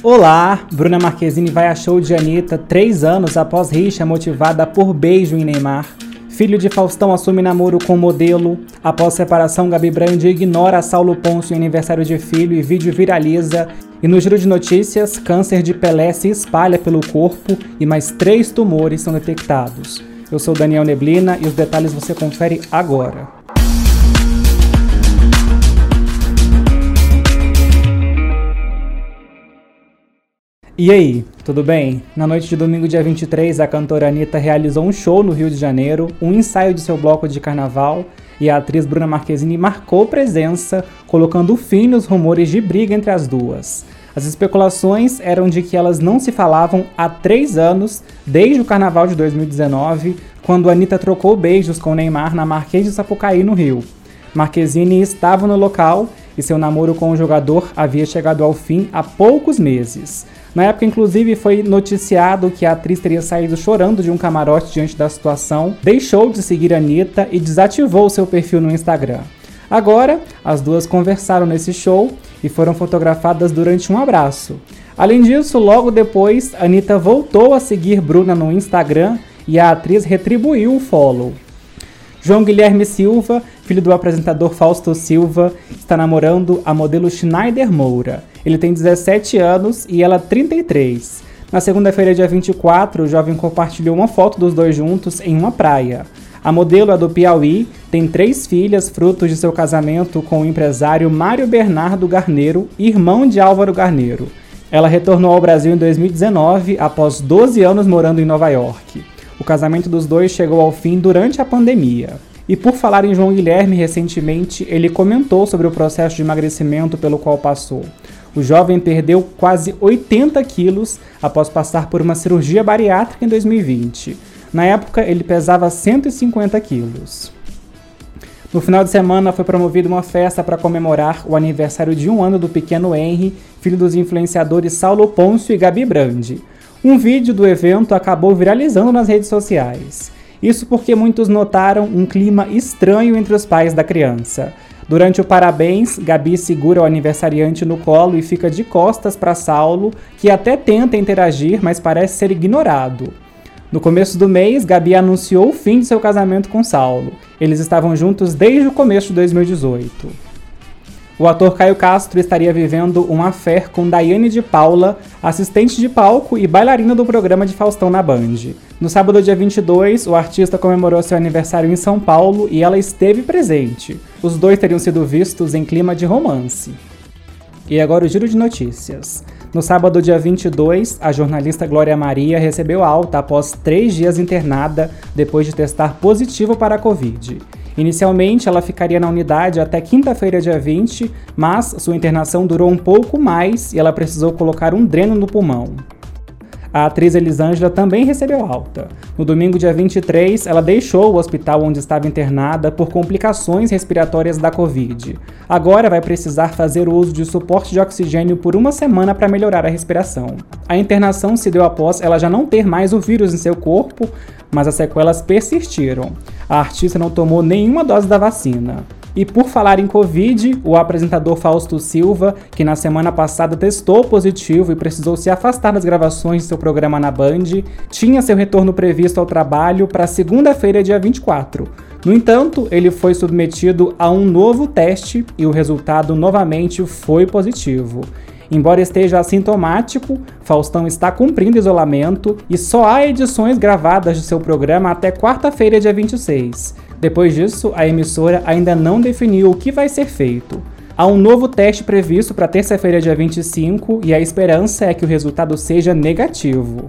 Olá! Bruna Marquezine vai a show de Anitta três anos após rixa motivada por beijo em Neymar. Filho de Faustão assume namoro com modelo. Após separação, Gabi Brandi ignora Saulo Ponço em aniversário de filho e vídeo viraliza. E no giro de notícias, câncer de Pelé se espalha pelo corpo e mais três tumores são detectados. Eu sou Daniel Neblina e os detalhes você confere agora. E aí, tudo bem? Na noite de domingo, dia 23, a cantora Anitta realizou um show no Rio de Janeiro, um ensaio de seu bloco de carnaval, e a atriz Bruna Marquezine marcou presença, colocando fim nos rumores de briga entre as duas. As especulações eram de que elas não se falavam há três anos, desde o carnaval de 2019, quando Anitta trocou beijos com Neymar na Marquês de Sapucaí, no Rio. Marquezine estava no local e seu namoro com o jogador havia chegado ao fim há poucos meses. Na época, inclusive, foi noticiado que a atriz teria saído chorando de um camarote diante da situação, deixou de seguir Anitta e desativou seu perfil no Instagram. Agora, as duas conversaram nesse show e foram fotografadas durante um abraço. Além disso, logo depois, Anitta voltou a seguir Bruna no Instagram e a atriz retribuiu o follow. João Guilherme Silva, filho do apresentador Fausto Silva, está namorando a modelo Schneider Moura. Ele tem 17 anos e ela 33. Na segunda-feira, dia 24, o jovem compartilhou uma foto dos dois juntos em uma praia. A modelo é do Piauí, tem três filhas, frutos de seu casamento com o empresário Mário Bernardo Garneiro, irmão de Álvaro Garneiro. Ela retornou ao Brasil em 2019, após 12 anos morando em Nova York. O casamento dos dois chegou ao fim durante a pandemia. E por falar em João Guilherme, recentemente ele comentou sobre o processo de emagrecimento pelo qual passou. O jovem perdeu quase 80 quilos após passar por uma cirurgia bariátrica em 2020. Na época, ele pesava 150 quilos. No final de semana foi promovida uma festa para comemorar o aniversário de um ano do pequeno Henry, filho dos influenciadores Saulo Pôncio e Gabi Brandi. Um vídeo do evento acabou viralizando nas redes sociais. Isso porque muitos notaram um clima estranho entre os pais da criança. Durante o parabéns, Gabi segura o aniversariante no colo e fica de costas para Saulo, que até tenta interagir, mas parece ser ignorado. No começo do mês, Gabi anunciou o fim de seu casamento com Saulo. Eles estavam juntos desde o começo de 2018. O ator Caio Castro estaria vivendo um affair com Daiane de Paula, assistente de palco e bailarina do programa de Faustão na Band. No sábado, dia 22, o artista comemorou seu aniversário em São Paulo e ela esteve presente. Os dois teriam sido vistos em clima de romance. E agora o giro de notícias. No sábado, dia 22, a jornalista Glória Maria recebeu alta após três dias internada depois de testar positivo para a Covid. Inicialmente, ela ficaria na unidade até quinta-feira, dia 20, mas sua internação durou um pouco mais e ela precisou colocar um dreno no pulmão. A atriz Elisângela também recebeu alta. No domingo, dia 23, ela deixou o hospital onde estava internada por complicações respiratórias da Covid. Agora vai precisar fazer uso de suporte de oxigênio por uma semana para melhorar a respiração. A internação se deu após ela já não ter mais o vírus em seu corpo, mas as sequelas persistiram. A artista não tomou nenhuma dose da vacina. E por falar em Covid, o apresentador Fausto Silva, que na semana passada testou positivo e precisou se afastar das gravações de seu programa na Band, tinha seu retorno previsto ao trabalho para segunda-feira, dia 24. No entanto, ele foi submetido a um novo teste e o resultado novamente foi positivo. Embora esteja assintomático, Faustão está cumprindo isolamento e só há edições gravadas de seu programa até quarta-feira, dia 26. Depois disso, a emissora ainda não definiu o que vai ser feito. Há um novo teste previsto para terça-feira, dia 25, e a esperança é que o resultado seja negativo.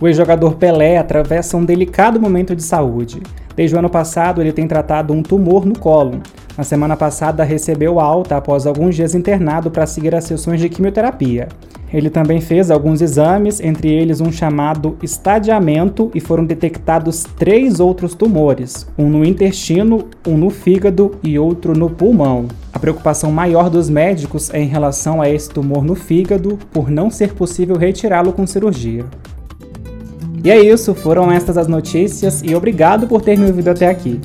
O ex-jogador Pelé atravessa um delicado momento de saúde. Desde o ano passado, ele tem tratado um tumor no colo. Na semana passada, recebeu alta após alguns dias internado para seguir as sessões de quimioterapia. Ele também fez alguns exames, entre eles um chamado estadiamento, e foram detectados três outros tumores: um no intestino, um no fígado e outro no pulmão. A preocupação maior dos médicos é em relação a esse tumor no fígado, por não ser possível retirá-lo com cirurgia. E é isso, foram estas as notícias e obrigado por ter me ouvido até aqui.